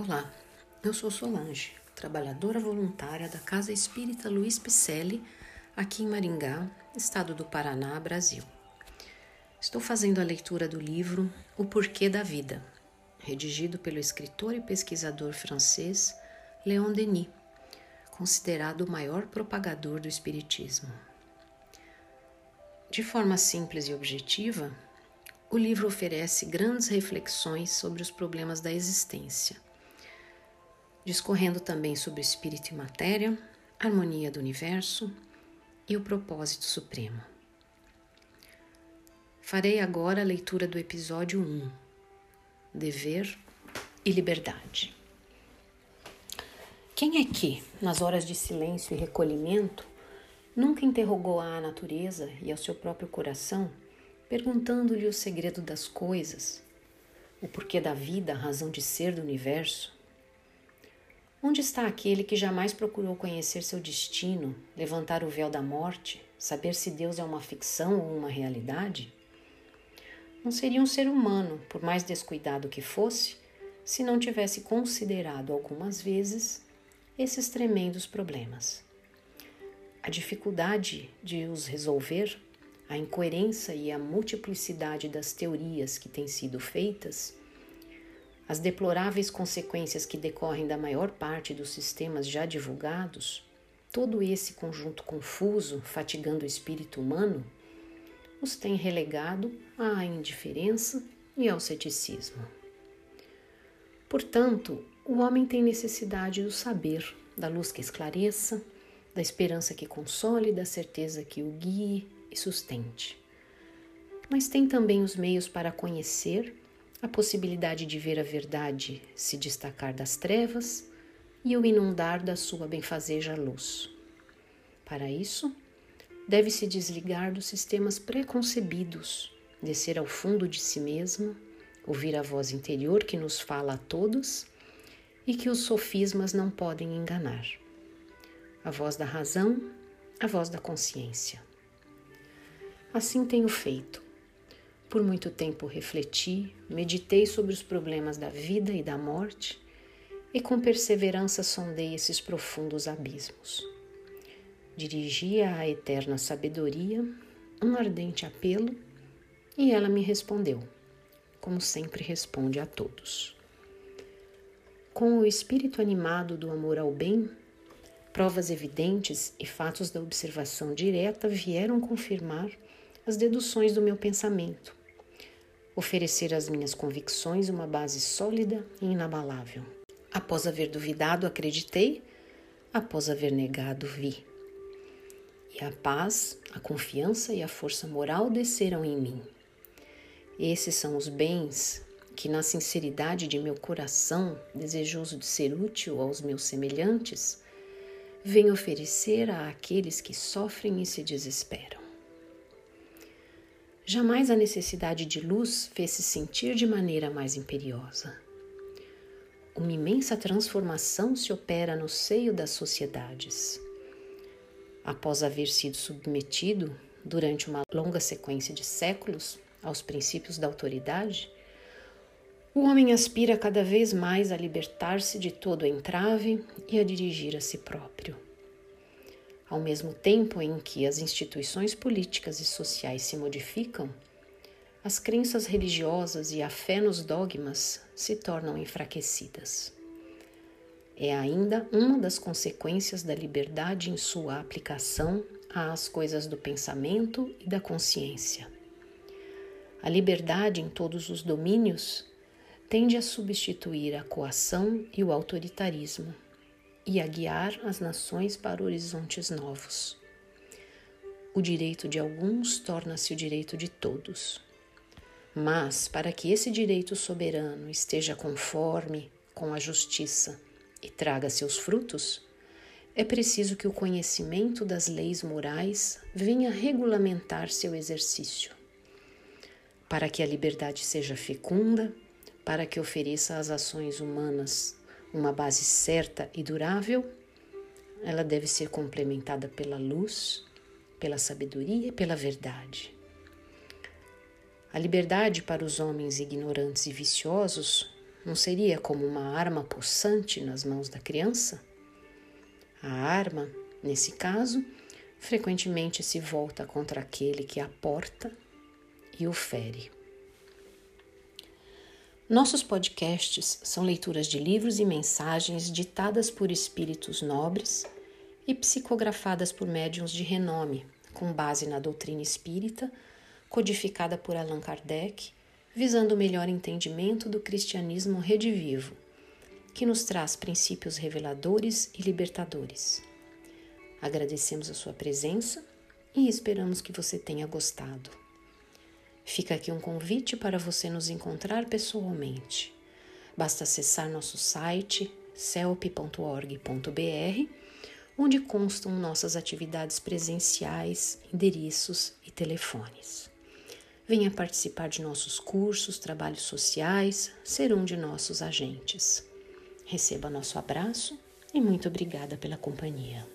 Olá, eu sou Solange, trabalhadora voluntária da Casa Espírita Luiz Picelli, aqui em Maringá, estado do Paraná, Brasil. Estou fazendo a leitura do livro O Porquê da Vida, redigido pelo escritor e pesquisador francês Léon Denis, considerado o maior propagador do Espiritismo. De forma simples e objetiva, o livro oferece grandes reflexões sobre os problemas da existência discorrendo também sobre espírito e matéria, harmonia do universo e o propósito supremo. Farei agora a leitura do episódio 1: Dever e Liberdade. Quem é que, nas horas de silêncio e recolhimento, nunca interrogou à natureza e ao seu próprio coração, perguntando-lhe o segredo das coisas, o porquê da vida, a razão de ser do universo? Onde está aquele que jamais procurou conhecer seu destino, levantar o véu da morte, saber se Deus é uma ficção ou uma realidade? Não seria um ser humano, por mais descuidado que fosse, se não tivesse considerado algumas vezes esses tremendos problemas. A dificuldade de os resolver, a incoerência e a multiplicidade das teorias que têm sido feitas as deploráveis consequências que decorrem da maior parte dos sistemas já divulgados, todo esse conjunto confuso, fatigando o espírito humano, os tem relegado à indiferença e ao ceticismo. Portanto, o homem tem necessidade do saber, da luz que esclareça, da esperança que console, da certeza que o guie e sustente. Mas tem também os meios para conhecer a possibilidade de ver a verdade se destacar das trevas e o inundar da sua benfazeja luz. Para isso, deve-se desligar dos sistemas preconcebidos, descer ao fundo de si mesmo, ouvir a voz interior que nos fala a todos e que os sofismas não podem enganar. A voz da razão, a voz da consciência. Assim tenho feito por muito tempo refleti, meditei sobre os problemas da vida e da morte e com perseverança sondei esses profundos abismos. Dirigia à eterna sabedoria um ardente apelo e ela me respondeu, como sempre responde a todos. Com o espírito animado do amor ao bem, provas evidentes e fatos da observação direta vieram confirmar as deduções do meu pensamento oferecer às minhas convicções uma base sólida e inabalável. Após haver duvidado, acreditei, após haver negado, vi. E a paz, a confiança e a força moral desceram em mim. Esses são os bens que, na sinceridade de meu coração, desejoso de ser útil aos meus semelhantes, venho oferecer a aqueles que sofrem e se desesperam. Jamais a necessidade de luz fez-se sentir de maneira mais imperiosa. Uma imensa transformação se opera no seio das sociedades. Após haver sido submetido, durante uma longa sequência de séculos, aos princípios da autoridade, o homem aspira cada vez mais a libertar-se de todo entrave e a dirigir a si próprio. Ao mesmo tempo em que as instituições políticas e sociais se modificam, as crenças religiosas e a fé nos dogmas se tornam enfraquecidas. É ainda uma das consequências da liberdade em sua aplicação às coisas do pensamento e da consciência. A liberdade em todos os domínios tende a substituir a coação e o autoritarismo e a guiar as nações para horizontes novos. O direito de alguns torna-se o direito de todos. Mas, para que esse direito soberano esteja conforme com a justiça e traga seus frutos, é preciso que o conhecimento das leis morais venha regulamentar seu exercício. Para que a liberdade seja fecunda, para que ofereça às ações humanas uma base certa e durável, ela deve ser complementada pela luz, pela sabedoria e pela verdade. A liberdade para os homens ignorantes e viciosos não seria como uma arma possante nas mãos da criança? A arma, nesse caso, frequentemente se volta contra aquele que a porta e o fere. Nossos podcasts são leituras de livros e mensagens ditadas por espíritos nobres e psicografadas por médiuns de renome, com base na doutrina espírita, codificada por Allan Kardec, visando o melhor entendimento do cristianismo redivivo, que nos traz princípios reveladores e libertadores. Agradecemos a sua presença e esperamos que você tenha gostado. Fica aqui um convite para você nos encontrar pessoalmente. Basta acessar nosso site celp.org.br, onde constam nossas atividades presenciais, endereços e telefones. Venha participar de nossos cursos, trabalhos sociais, ser um de nossos agentes. Receba nosso abraço e muito obrigada pela companhia.